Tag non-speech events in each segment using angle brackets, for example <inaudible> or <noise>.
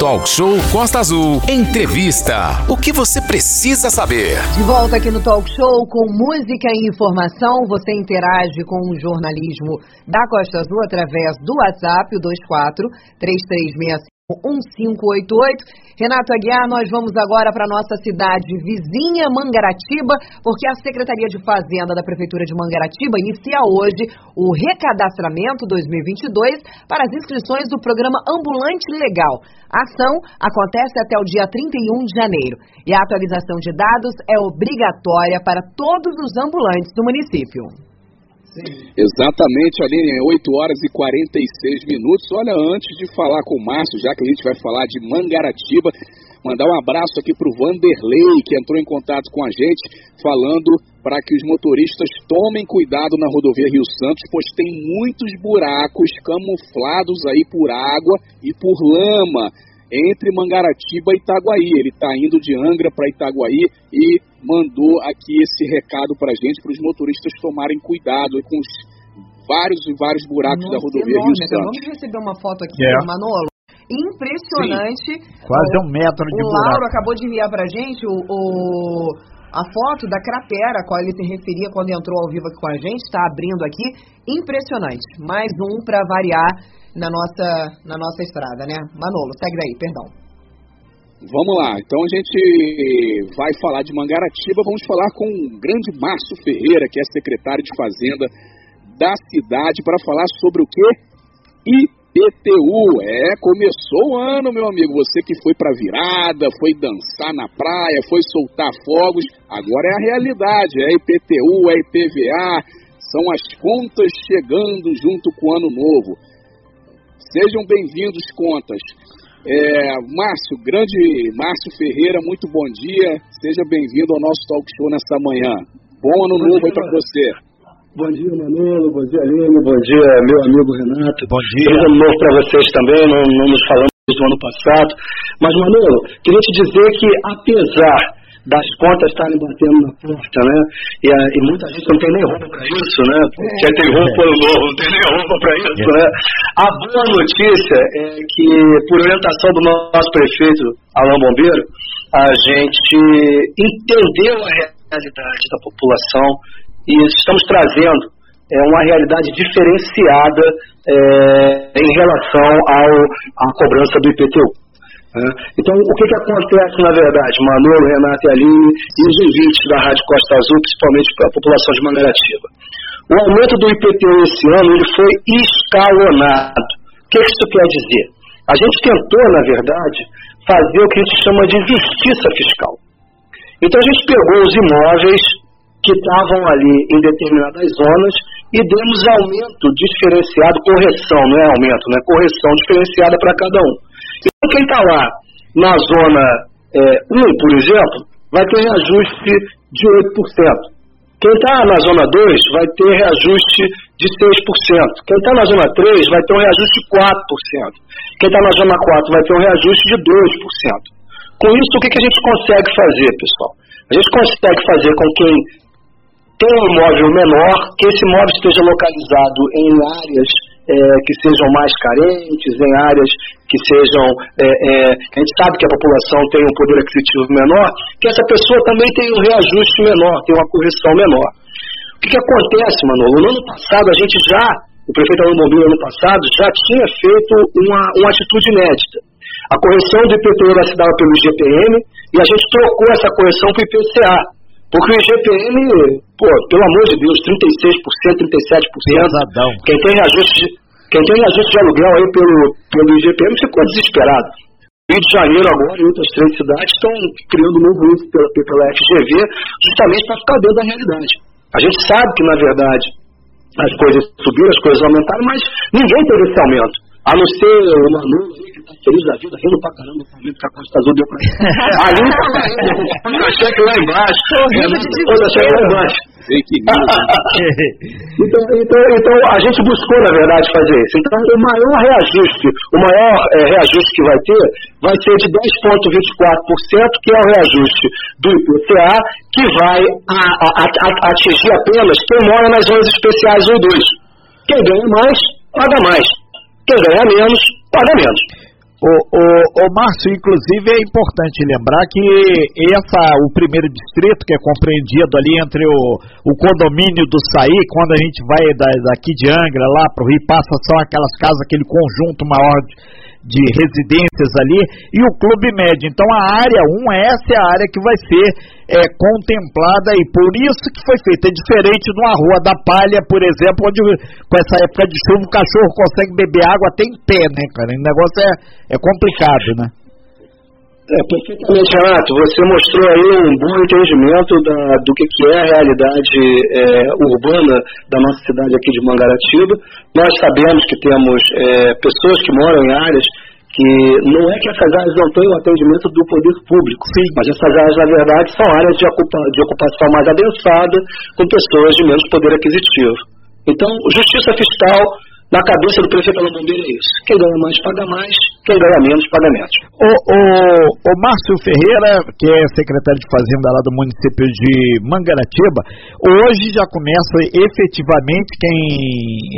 Talk Show Costa Azul. Entrevista. O que você precisa saber? De volta aqui no Talk Show com música e informação. Você interage com o jornalismo da Costa Azul através do WhatsApp, o 24 3365 1588. Renato Aguiar, nós vamos agora para nossa cidade vizinha, Mangaratiba, porque a Secretaria de Fazenda da Prefeitura de Mangaratiba inicia hoje o recadastramento 2022 para as inscrições do programa Ambulante Legal. A ação acontece até o dia 31 de janeiro e a atualização de dados é obrigatória para todos os ambulantes do município. Exatamente, Aline, 8 horas e 46 minutos. Olha, antes de falar com o Márcio, já que a gente vai falar de Mangaratiba, mandar um abraço aqui para o Vanderlei, que entrou em contato com a gente, falando para que os motoristas tomem cuidado na rodovia Rio Santos, pois tem muitos buracos camuflados aí por água e por lama entre Mangaratiba e Itaguaí. Ele está indo de Angra para Itaguaí e mandou aqui esse recado para a gente, para os motoristas tomarem cuidado com os vários e vários buracos Nossa, da rodovia enorme. Rio Santos. Vamos receber uma foto aqui, É. Manolo. Impressionante. Quase O- um metro de O Lauro buraco. acabou de enviar pra gente o, o- a foto da cratera a qual ele se referia quando entrou ao vivo aqui com a gente. Está abrindo aqui. Impressionante. Mais um para variar na nossa, na nossa estrada, né? Manolo, segue daí, perdão. Vamos lá, então a gente vai falar de Mangaratiba, vamos falar com o grande Márcio Ferreira, que é secretário de Fazenda da cidade, para falar sobre o que? IPTU. É, começou o ano, meu amigo. Você que foi para virada, foi dançar na praia, foi soltar fogos, agora é a realidade. É IPTU, é IPVA, são as contas chegando junto com o ano novo. Sejam bem-vindos, contas. É, Márcio, grande Márcio Ferreira, muito bom dia. Seja bem-vindo ao nosso talk show nessa manhã. Bom ano Bom novo aí para você. Bom dia, Manolo. Bom dia, Aline. Bom dia, meu amigo Renato. Bom dia. Feliz ano novo para vocês também. Não, não nos falamos do ano passado. Mas, Manolo, queria te dizer que, apesar das contas estarem batendo na porta, né? E, e muita gente não tem nem roupa para isso, né? Quer ter roupa no novo, não tem nem roupa para isso, né? A boa notícia é que, por orientação do nosso prefeito, Alain Bombeiro, a gente entendeu a realidade da população e estamos trazendo é, uma realidade diferenciada é, em relação ao, à cobrança do IPTU. Então, o que, que acontece na verdade, Manolo, Renato e Aline e os ouvintes da Rádio Costa Azul, principalmente para a população de Mangaratiba? O aumento do IPTU esse ano ele foi escalonado. O que isso quer dizer? A gente tentou, na verdade, fazer o que a gente chama de justiça fiscal. Então a gente pegou os imóveis que estavam ali em determinadas zonas e demos aumento diferenciado, correção, não é aumento, né? Correção diferenciada para cada um. Então quem está lá na zona 1, por exemplo, vai ter reajuste de 8%. Quem está na zona 2 vai ter reajuste de 6%. Quem está na zona 3 vai ter um reajuste de 4%. Quem está na zona 4 vai ter um reajuste de 2%. Com isso, o que, que a gente consegue fazer, pessoal? A gente consegue fazer com quem tem um imóvel menor, que esse imóvel esteja localizado em áreas é, que sejam mais carentes, em áreas que sejam. É, é, a gente sabe que a população tem um poder aquisitivo menor, que essa pessoa também tem um reajuste menor, tem uma correção menor. O que, que acontece, Manolo? No ano passado, a gente já, o prefeito Alain Bombeiro, no ano passado, já tinha feito uma, uma atitude inédita. A correção do IPTU era dava pelo IGPM e a gente trocou essa correção para o IPCA. Porque o IGPM, pô, pelo amor de Deus, 36%, 37%. Pesadão. Quem tem reajuste, quem tem reajuste de aluguel aí pelo, pelo IGPM ficou desesperado. Rio de Janeiro agora e outras três cidades estão criando um novo índice pela, pela FGV justamente para ficar dentro da realidade. A gente sabe que, na verdade, as coisas subiram, as coisas aumentaram, mas ninguém teve esse aumento. A não ser o Manu, feliz da vida, rindo pra caramba com o que a Costa Azul deu pra ele. <laughs> Ali tá rindo, a cheque lá embaixo. Sorrindo de Toda a cheque lá embaixo. <laughs> Então, então, então a gente buscou, na verdade, fazer isso. Então, o maior reajuste, o maior eh, reajuste que vai ter, vai ser de 10,24%, que é o reajuste do IPCA, que vai a- a- a- atingir apenas quem mora nas zonas especiais 1 e 2. Quem ganha mais, paga mais. Quem ganha menos, paga menos. Ô, ô ô Márcio, inclusive é importante lembrar que essa, o primeiro distrito, que é compreendido ali entre o, o condomínio do Saí, quando a gente vai da, daqui de Angra lá para o Rio, passa são aquelas casas, aquele conjunto maior de, de residências ali, e o Clube Médio. Então a área 1, essa é a área que vai ser é, contemplada e por isso que foi feita. É diferente de uma rua da palha, por exemplo, onde com essa época de chuva o cachorro consegue beber água até em pé, né, cara? O negócio é, é complicado, né? É, perfeitamente, Renato. Você mostrou aí um bom entendimento da, do que, que é a realidade é, urbana da nossa cidade aqui de Mangaratiba. Nós sabemos que temos é, pessoas que moram em áreas que não é que essas áreas não o atendimento do poder público, Sim. mas essas áreas, na verdade, são áreas de, ocupa, de ocupação mais adensada, com pessoas de menos poder aquisitivo. Então, justiça fiscal na cabeça do prefeito Alain Bombeiro é isso. Quem ganha mais paga mais, quem ganha menos paga menos. O, o, o Márcio Ferreira, que é secretário de Fazenda lá do município de Mangaratiba, hoje já começa efetivamente quem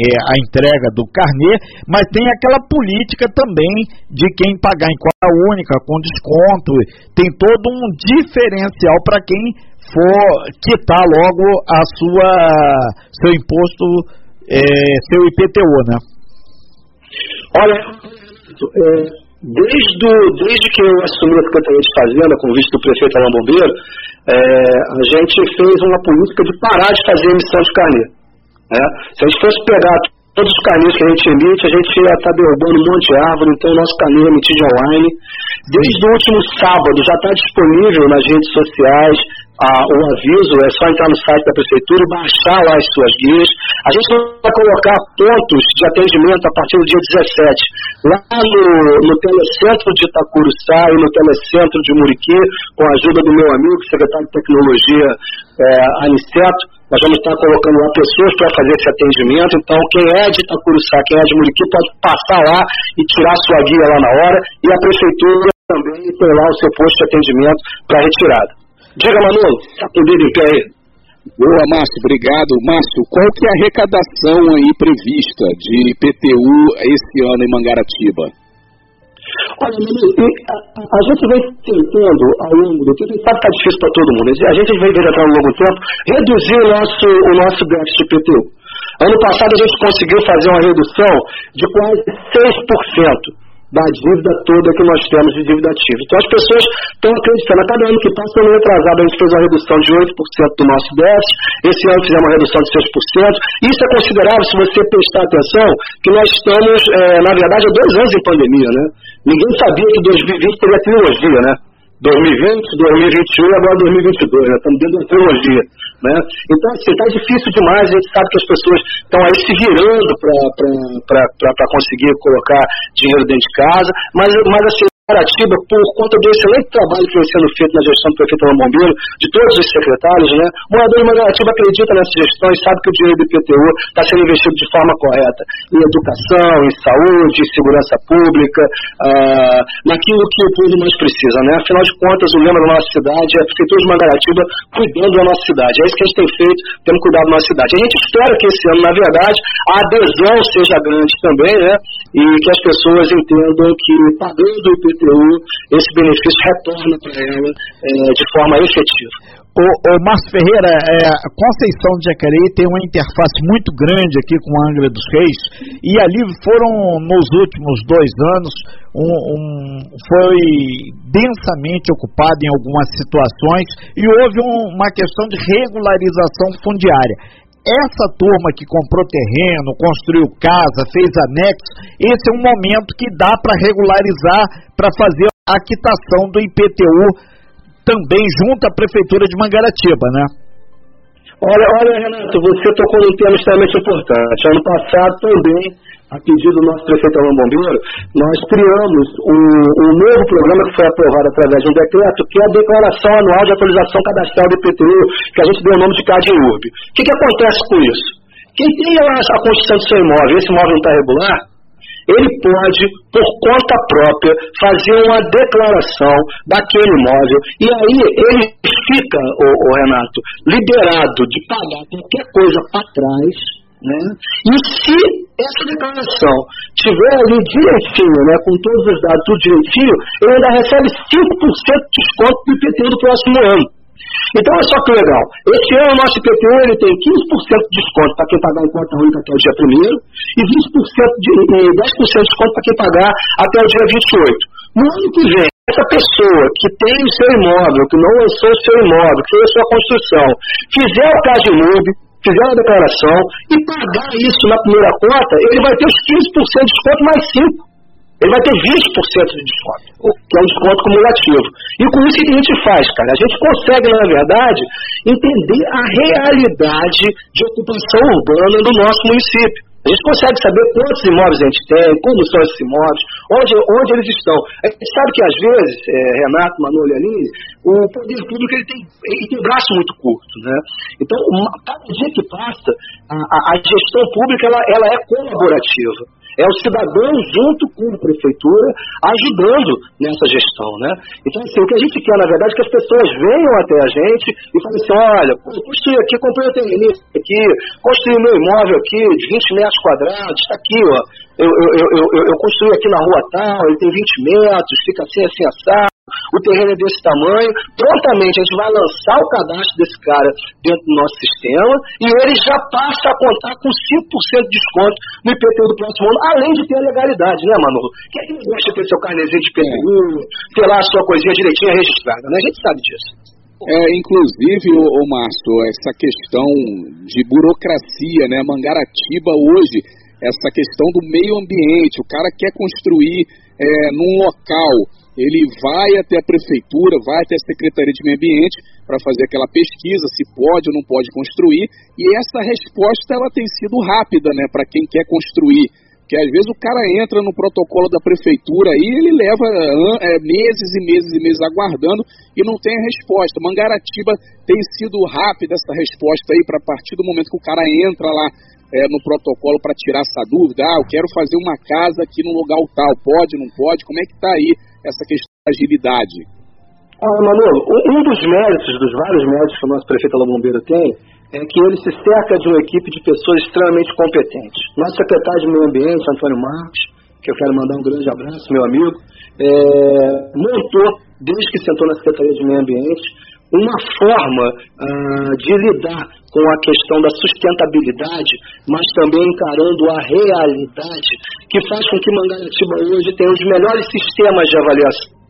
é a entrega do carnê, mas tem aquela política também de quem pagar em conta única, com desconto, tem todo um diferencial para quem for quitar logo a sua seu imposto é, seu IPTU, né? Olha, é, desde, desde que eu assumi a Secretaria de Fazenda, com visto do prefeito Alain Bombeiro, é, a gente fez uma política de parar de fazer emissão de carnê. Né? Se a gente fosse pegar todos os carnês que a gente emite, a gente ia estar derrubando um monte de árvore, então o nosso carnê é emitido online. Desde o último sábado já está disponível nas redes sociais, o aviso, é só entrar no site da prefeitura e baixar lá as suas guias. A gente vai colocar pontos de atendimento a partir do dia 17. Lá no, no Telecentro de Itacuruçá e no Telecentro de Muriqui, com a ajuda do meu amigo, secretário de Tecnologia, é, Aniceto, nós vamos estar colocando lá pessoas para fazer esse atendimento. Então, quem é de Itacuruçá, quem é de Muriqui, pode passar lá e tirar sua guia lá na hora. E a prefeitura também tem lá o seu posto de atendimento para retirada. Diga, Manolo, está com o dedo em pé aí. Boa, Márcio, obrigado. Márcio, qual que é a arrecadação aí prevista de IPTU esse ano em Mangaratiba? Olha, a, a, gente vem tentando ao longo do tempo, sabe que está difícil para todo mundo, a gente vem tentando ao longo do tempo reduzir o nosso, o nosso déficit de IPTU. Ano passado a gente conseguiu fazer uma redução de quase 6% da dívida toda que nós temos de dívida ativa. Então as pessoas estão acreditando, a cada ano que passa, ano retrasado, a gente fez uma redução de 8% do nosso déficit, esse ano fizemos uma redução de 6%. Isso é considerável se você prestar atenção, que nós estamos, é, na verdade, há dois anos em pandemia, né? Ninguém sabia que 2020 teria trilogia, né? 2020, 2021 e agora 2022, né? Estamos dentro da trilogia, né? Então, assim, está difícil demais, a gente sabe que as pessoas estão aí se virando para conseguir colocar dinheiro dentro de casa, mas, mas assim, Mangaratiba, por conta do excelente trabalho que vem sendo feito na gestão do prefeito Alain Bombeiro, de todos os secretários, né? O morador de Mangaratiba acredita nessa gestão e sabe que o dinheiro do IPTU está sendo investido de forma correta em educação, em saúde, em segurança pública, ah, naquilo que o povo mais precisa, né? Afinal de contas, o lema da nossa cidade é a Prefeitura de Mangaratiba cuidando da nossa cidade. É isso que a gente tem feito, temos cuidado da nossa cidade. A gente espera que esse ano, na verdade, a adesão seja grande também, né? E que as pessoas entendam que pagando o IPTU IPTU, esse benefício retorna para ela é, de forma efetiva. O, o Márcio Ferreira, é, a Conceição de Jacareí tem uma interface muito grande aqui com a Angra dos Reis e ali foram, nos últimos dois anos, um, um, foi densamente ocupado em algumas situações e houve um, uma questão de regularização fundiária essa turma que comprou terreno, construiu casa, fez anexo, esse é um momento que dá para regularizar, para fazer a quitação do IPTU também junto à Prefeitura de Mangaratiba, né? Olha, olha, Renato, você tocou num tema extremamente importante. Ano passado também a pedido do nosso prefeito Alain Bombeiro, nós criamos um, um, novo programa que foi aprovado através de um decreto, que é a Declaração Anual de Atualização Cadastral do IPTU, que a gente deu o nome de CADIURB. O que, que acontece com isso? Quem tem a, construção do seu imóvel, esse imóvel não está regular, ele pode, por conta própria, fazer uma declaração daquele imóvel e aí ele fica, o Renato, liberado de pagar qualquer coisa para trás Né? E se essa declaração tiver ali direitinho, né, com todos os dados, tudo direitinho, ele ainda recebe 5% de desconto do IPT do próximo ano. Então, é só que legal. Esse ano, o nosso IPTU ele tem 15% de desconto para quem pagar em conta única até o dia 1 e 20% de, e 10% de desconto para quem pagar até o dia 28. No ano que vem, essa pessoa que tem o seu imóvel, que não lançou o seu imóvel, que fez a sua construção, fizer o caso de fizer a declaração e pagar isso na primeira conta, ele vai ter os 15% de desconto mais 5%. Ele vai ter 20% de desconto, que é um desconto cumulativo. E com isso o que a gente faz, cara? A gente consegue, na verdade, entender a realidade de ocupação urbana do nosso município. A gente consegue saber quantos imóveis a gente tem, como são esses imóveis, onde, onde eles estão. A gente sabe que, às vezes, é, Renato, Manu e Aline, o poder público ele tem, ele tem braço muito curto. Né? Então, uma, cada dia que passa, a, a, a gestão pública ela, ela é colaborativa. É o cidadão junto com a prefeitura ajudando nessa gestão, né? Então, assim, o que a gente quer, na verdade, é que as pessoas venham até a gente e falem assim, olha, construí aqui, comprei um terreno aqui, construí meu imóvel aqui de 20 metros quadrados, está aqui, ó. Eu, eu, eu, eu, construí aqui na rua tal, ele tem 20 metros, fica assim, assim, assado o terreno é desse tamanho, prontamente a gente vai lançar o cadastro desse cara dentro do nosso sistema e ele já passa a contar com 5% de desconto no IPTU do próximo ano, além de ter a legalidade, né, Manolo? Quem é que gosta de ter seu carnezinho de IPTU, ter lá a sua coisinha direitinha registrada, né? A gente sabe disso. É, inclusive, o, o Márcio, essa questão de burocracia, né? Mangaratiba hoje, essa questão do meio ambiente, o cara quer construir é, num local. Ele vai até a prefeitura, vai até a Secretaria de Meio Ambiente para fazer aquela pesquisa se pode ou não pode construir, e essa resposta ela tem sido rápida, né, para quem quer construir. Porque às vezes o cara entra no protocolo da prefeitura e ele leva é, meses e meses e meses aguardando e não tem a resposta. Mangaratiba tem sido rápida essa resposta aí para partir do momento que o cara entra lá é, no protocolo para tirar essa dúvida. Ah, eu quero fazer uma casa aqui no lugar tal, pode, não pode? Como é que está aí essa questão da agilidade? Ah, Manolo, um dos méritos, dos vários méritos que o nosso prefeito Alô Bombeiro tem, é que ele se cerca de uma equipe de pessoas extremamente competentes. Nosso secretário de Meio Ambiente, Antônio Marcos, que eu quero mandar um grande abraço, meu amigo, é, montou, desde que sentou na Secretaria de Meio Ambiente, uma forma uh, de lidar com a questão da sustentabilidade, mas também encarando a realidade, que faz com que Mangaratiba hoje tenha os melhores sistemas de avaliação.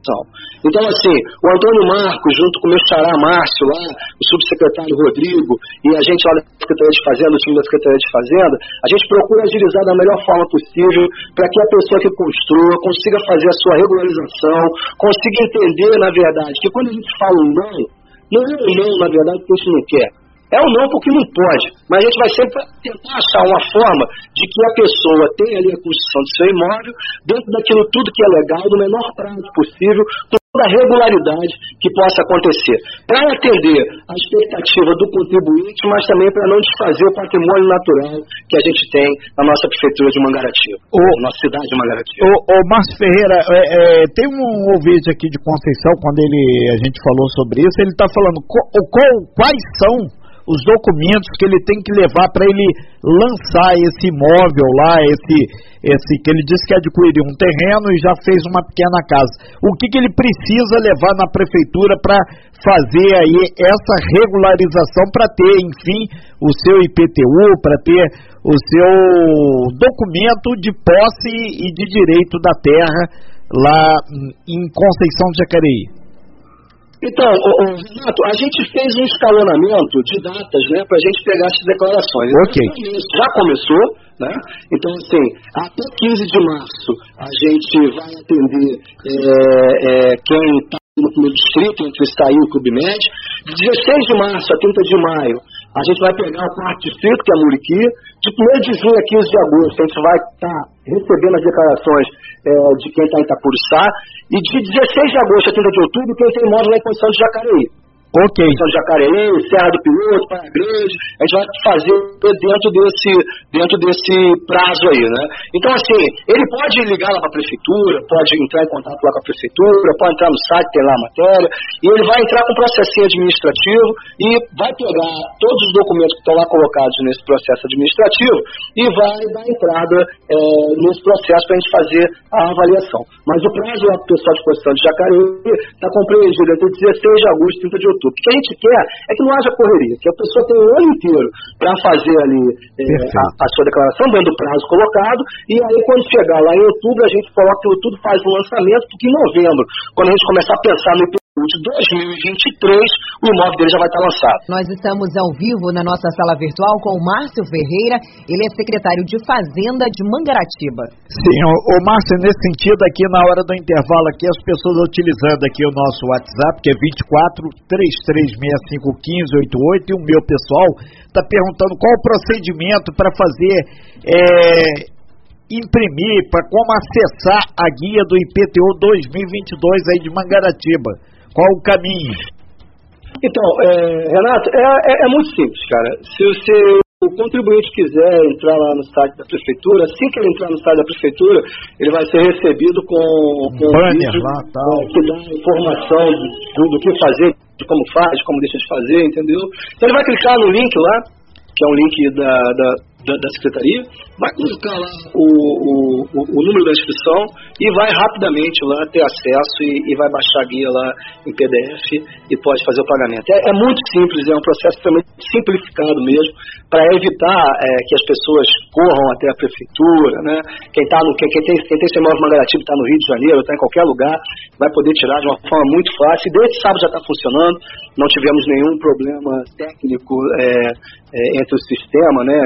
Então, assim, o Antônio Marcos, junto com o meu xará Márcio lá, o subsecretário Rodrigo, e a gente lá da Secretaria de Fazenda, o time da Secretaria de Fazenda, a gente procura agilizar da melhor forma possível para que a pessoa que construa consiga fazer a sua regularização, consiga entender, na verdade, que quando a gente fala um não, não é um não, na verdade, porque a gente não quer. É um não porque não pode, mas a gente vai sempre tentar achar uma forma de que a pessoa tenha ali a construção do seu imóvel dentro daquilo tudo que é legal, do menor prazo possível, com toda a regularidade que possa acontecer. Para atender a expectativa do contribuinte, mas também para não desfazer o patrimônio natural que a gente tem na nossa prefeitura de Mangaratiba, o, nossa cidade de Mangaratiba. O Márcio Ferreira, é, é, tem um ouvinte aqui de Conceição, quando ele, a gente falou sobre isso, ele está falando qual, quais são os documentos que ele tem que levar para ele lançar esse imóvel lá, esse, esse que ele disse que adquiriu um terreno e já fez uma pequena casa. O que, que ele precisa levar na prefeitura para fazer aí essa regularização para ter, enfim, o seu IPTU, para ter o seu documento de posse e de direito da terra lá em Conceição de Jacareí. Então, Renato, a gente fez um escalonamento de datas, né, para a gente pegar essas declarações. Ok. Já começou, né? Então, assim, até 15 de março a gente vai atender é, é, quem está no primeiro distrito, entre Estaí e o Clube Med. De 16 de março a 30 de maio, a gente vai pegar o quarto distrito, que é a Muriqui. De 1 de junho a 15 de agosto, a gente vai estar tá recebendo as declarações é, de quem está em Itapuruçá. E de 16 de agosto a 30 de outubro, quem tem imóvel lá em condição de Jacareí. Ok. São Jacareí, Serra do Piloto, Praia Grande, a gente vai fazer dentro desse, dentro desse prazo aí, né? Então, assim, ele pode ligar lá para a prefeitura, pode entrar em contato lá com a prefeitura, pode entrar no site, tem lá a matéria, e ele vai entrar com um processinho administrativo e vai pegar todos os documentos que estão lá colocados nesse processo administrativo e vai dar entrada é, nesse processo para a gente fazer a avaliação. Mas o prazo lá para o pessoal de exposição de Jacareí está compreendido entre 16 de agosto e 30 de outubro. O que a gente quer é que não haja correria, que a pessoa tenha o ano inteiro para fazer ali é, a, a, sua declaração dentro do prazo colocado, e aí quando chegar lá em outubro, a gente coloca tudo, faz um lançamento, porque em novembro, quando a gente começar a pensar no de 2023, o imóvel dele já vai estar lançado. Nós estamos ao vivo na nossa sala virtual com o Márcio Ferreira, ele é secretário de Fazenda de Mangaratiba. Sim, o, o Márcio, nesse sentido, aqui na hora do intervalo, aqui as pessoas utilizando aqui o nosso WhatsApp, que é 24 3365 1588, e o meu pessoal está perguntando qual o procedimento para fazer. É, imprimir, para como acessar a guia do IPTU 2022 aí de Mangaratiba. Qual o caminho? Então, é, Renato, é, é, é, muito simples, cara. Se você, o contribuinte quiser entrar lá no site da prefeitura, assim que ele entrar no site da prefeitura, ele vai ser recebido com, com um banner um lá, tal. que dá informação do, do que fazer, de como faz, como deixa de fazer, entendeu? Então ele vai clicar no link lá, que é um link da, da da, da, secretaria, vai colocar lá o, o, o, número da inscrição e vai rapidamente lá ter acesso e, e, vai baixar a guia lá em PDF e pode fazer o pagamento. É, é muito simples, é um processo extremamente simplificado mesmo, para evitar é, que as pessoas corram até a prefeitura, né? Quem, tá no, quem, quem tem, quem tem seu imóvel Mangaratiba está no Rio de Janeiro, está em qualquer lugar, vai poder tirar de uma forma muito fácil. Desde sábado já está funcionando, não tivemos nenhum problema técnico é, é, entre o sistema, né?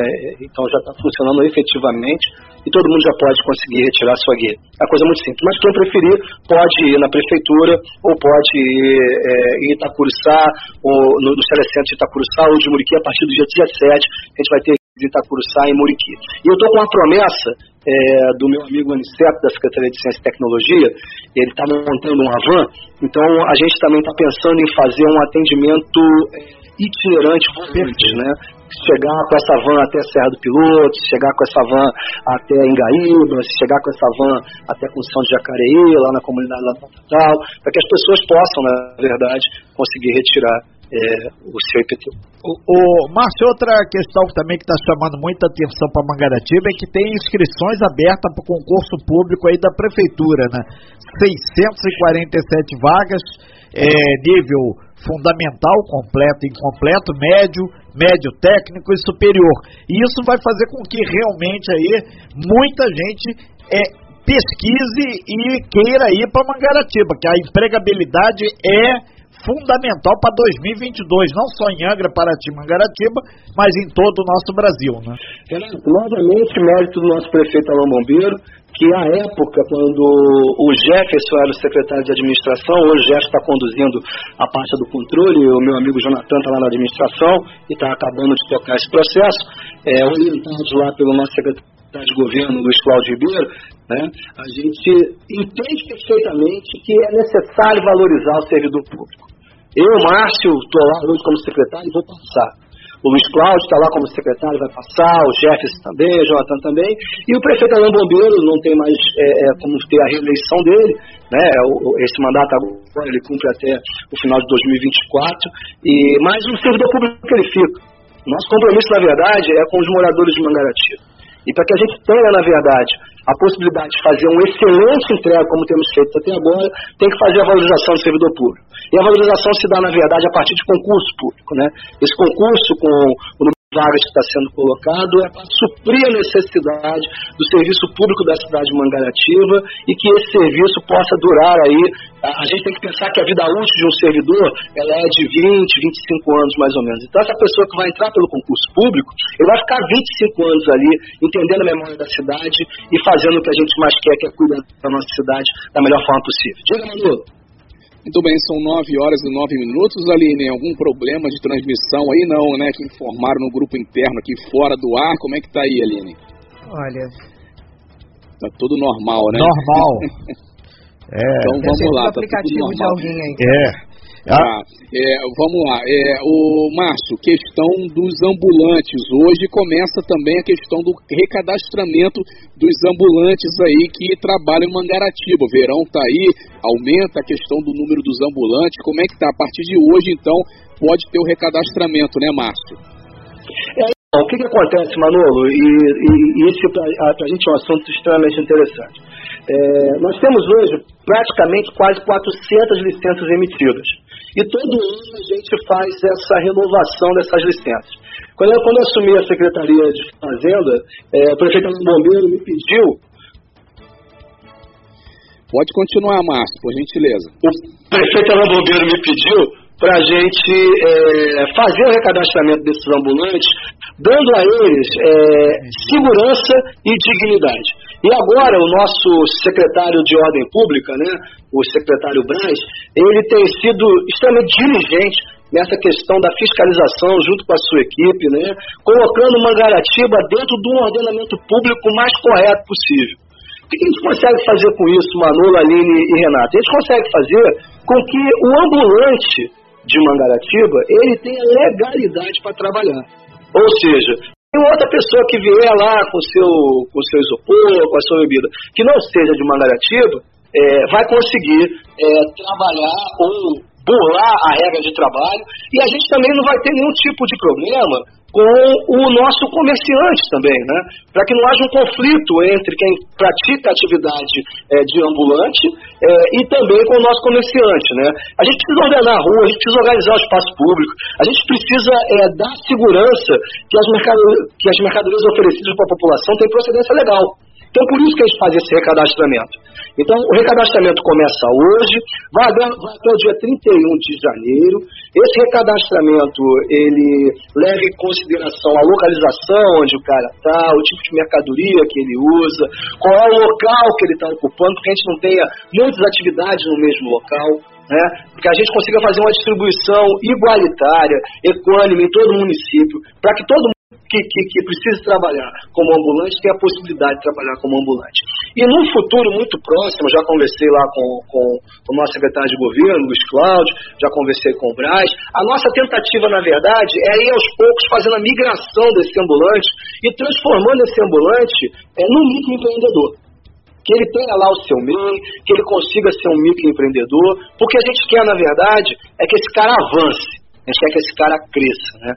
Então já está funcionando efetivamente e todo mundo já pode conseguir retirar sua guia. É uma coisa muito simples. Mas quem preferir pode ir na prefeitura ou pode ir é, em Itacuruçá, ou no, no Telecentro de Itacuruçá ou de Muriqui a partir do dia 17, a gente vai ter de Itacuruçá e Muriqui. E eu estou com uma promessa é, do meu amigo Aniceto, da Secretaria de Ciência e Tecnologia, ele está montando um Avan, então a gente também está pensando em fazer um atendimento é, itinerante volante, né? Chegar com essa van até Serra do Piloto, chegar com essa van até Engaíba, chegar com essa van até a Função de Jacareí, lá na comunidade lá Natal, para que as pessoas possam, na verdade, conseguir retirar é, o seu IPTU. O, o Márcio, outra questão também que está chamando muita atenção para Mangaratiba é que tem inscrições abertas para o concurso público aí da prefeitura, né? 647 vagas, é, nível fundamental, completo, incompleto, médio, médio técnico e superior. E isso vai fazer com que realmente aí muita gente é, pesquise e queira ir para Mangaratiba, que a empregabilidade é fundamental para 2022, não só em Angra, Paraty, Mangaratiba, mas em todo o nosso Brasil, né? Renato, novamente, mérito do nosso prefeito Alão Bombeiro, que à época, quando o Jefferson era o secretário de administração, hoje o Jefferson está conduzindo a parte do controle, o meu amigo Jonathan está lá na administração e está acabando de tocar esse processo, é, lá pelo nosso secretário de governo, Luiz Cláudio Ribeiro, né, a gente entende perfeitamente que é necessário valorizar o servidor público. Eu, Márcio, estou lá hoje como secretário e vou passar. O Luiz Cláudio está lá como secretário, vai passar, o Jefferson também, o Jonathan também. E o prefeito Alain Bombeiro não tem mais é, é, como ter a reeleição dele, né? O, esse mandato agora ele cumpre até o final de 2024. E, mas o servidor público que ele fica. Nosso compromisso, na verdade, é com os moradores de Mangaratiba. E para que a gente tenha, na verdade, a possibilidade de fazer um excelente entrega, como temos feito até agora, tem que fazer a valorização do servidor público. E a valorização se dá, na verdade, a partir de concurso público. Né? Esse concurso, com o vagas que está sendo colocado, é para suprir a necessidade do serviço público da cidade de Mangaratiba e que esse serviço possa durar aí. A gente tem que pensar que a vida útil de um servidor ela é de 20, 25 anos mais ou menos. Então, essa pessoa que vai entrar pelo concurso público, ele vai ficar 25 anos ali, entendendo a memória da cidade e fazendo o que a gente mais quer, que é cuidar da nossa cidade da melhor forma possível. Diga, Manu. Muito bem, são 9 horas e 9 minutos. Aline, algum problema de transmissão aí não, né? Que informaram no grupo interno aqui fora do ar. Como é que tá aí, Aline? Olha. Tá tudo normal, né? Normal. <laughs> é. Então vamos lá, tá tudo normal. De alguém aí. É. Ah, é, vamos lá. É, o Márcio, questão dos ambulantes. Hoje começa também a questão do recadastramento dos ambulantes aí que trabalham em Mangaratiba. O verão está aí, aumenta a questão do número dos ambulantes. Como é que está? A partir de hoje, então, pode ter o recadastramento, né, Márcio? É, o que, que acontece, Manolo? E, e, e esse para a gente é um assunto extremamente interessante. É, nós temos hoje praticamente quase 400 licenças emitidas. E todo ano a gente faz essa renovação dessas licenças. Quando eu, quando eu assumi a Secretaria de Fazenda, é, o prefeito do Bombeiro me pediu. Pode continuar, Márcio, por gentileza. O prefeito Alain Bombeiro me pediu para a gente é, fazer o recadastramento desses ambulantes, dando a eles é, segurança e dignidade. E agora o nosso secretário de Ordem Pública, né, o secretário Braz, ele tem sido extremamente diligente nessa questão da fiscalização junto com a sua equipe, né, colocando Mangaratiba dentro de um ordenamento público mais correto possível. O que a gente consegue fazer com isso, Manolo, Aline e Renato? A gente consegue fazer com que o ambulante de Mangaratiba ele tenha legalidade para trabalhar. Ou seja, tem outra pessoa que vier lá com seu, com seu isopor, com a sua bebida, que não seja de Mangaratiba, é, vai conseguir é, trabalhar ou burlar a regra de trabalho. E a gente também não vai ter nenhum tipo de problema com o nosso comerciante também, né? Para que não haja um conflito entre quem pratica a atividade é, de ambulante é, e também com o nosso comerciante, né? A gente precisa ordenar a rua, a gente precisa organizar o espaço público, a gente precisa é, dar segurança que as, que as mercadorias oferecidas para a população têm procedência legal. Então, por isso que a gente faz esse recadastramento. Então, o recadastramento começa hoje, vai até, o dia 31 de janeiro. Esse recadastramento, ele leva em consideração a localização onde o cara está, o tipo de mercadoria que ele usa, qual é o local que ele está ocupando, porque a gente não tenha muitas atividades no mesmo local. Né? Porque a gente consiga fazer uma distribuição igualitária, equânime em todo o município, para que todo que, que, que precisa trabalhar como ambulante tem a possibilidade de trabalhar como ambulante. E num futuro muito próximo, já conversei lá com, com, o nosso secretário de governo, Luiz Cláudio, já conversei com o Braz. A nossa tentativa, na verdade, é ir aos poucos fazendo a migração desse ambulante e transformando esse ambulante é, num microempreendedor que ele tenha lá o seu MEI, que ele consiga ser um microempreendedor, porque a gente quer, na verdade, é que esse cara avance, a gente quer que esse cara cresça, né?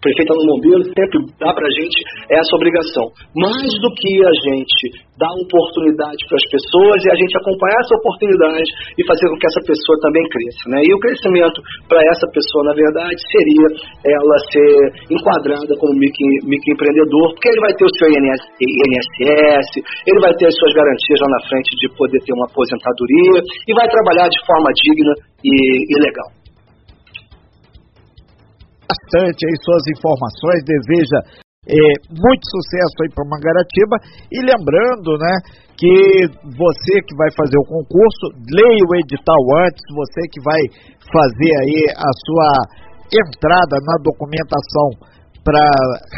Prefeito Bombeiro sempre dá para a gente essa obrigação. Mais do que a gente dar oportunidade para as pessoas e a gente acompanhar essa oportunidade e fazer com que essa pessoa também cresça. Né? E o crescimento para essa pessoa, na verdade, seria ela ser enquadrada como micro, microempreendedor, porque ele vai ter o seu INSS, ele vai ter as suas garantias lá na frente de poder ter uma aposentadoria e vai trabalhar de forma digna e, e legal bastante aí suas informações, deseja é, muito sucesso aí para Mangaratiba. E lembrando, né, que você que vai fazer o concurso, leia o edital antes, você que vai fazer aí a sua entrada na documentação para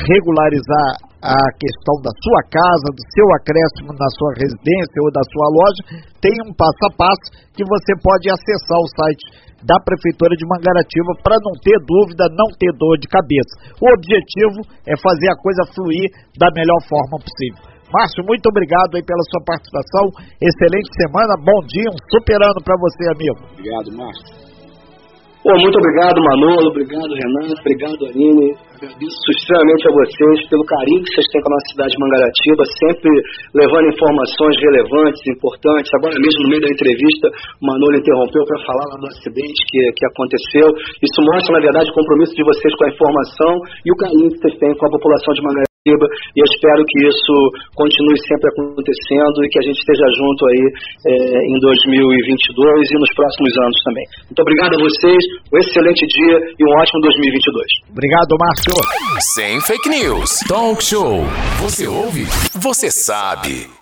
regularizar a questão da sua casa, do seu acréscimo na sua residência ou da sua loja, tem um passo a passo que você pode acessar o site da Prefeitura de Mangaratiba para não ter dúvida, não ter dor de cabeça. O objetivo é fazer a coisa fluir da melhor forma possível. Márcio, muito obrigado aí pela sua participação. Excelente semana, bom dia, um super ano para você, amigo. Obrigado, Márcio. Pô, muito obrigado, Manolo, obrigado, Renato, obrigado, Aline. Agradeço extremamente a vocês pelo carinho que vocês têm com a nossa cidade de Mangaratiba, sempre levando informações relevantes, importantes. Agora mesmo, no meio da entrevista, o Manolo interrompeu para falar lá do acidente que, que aconteceu. Isso mostra, na verdade, o compromisso de vocês com a informação e o carinho que vocês têm com a população de Mangaratiba e eu espero que isso continue sempre acontecendo e que a gente esteja junto aí é, em 2022 e nos próximos anos também. Muito obrigado a vocês, um excelente dia e um ótimo 2022. Obrigado, Márcio. Sem fake news. Talk show. Você ouve? Você sabe.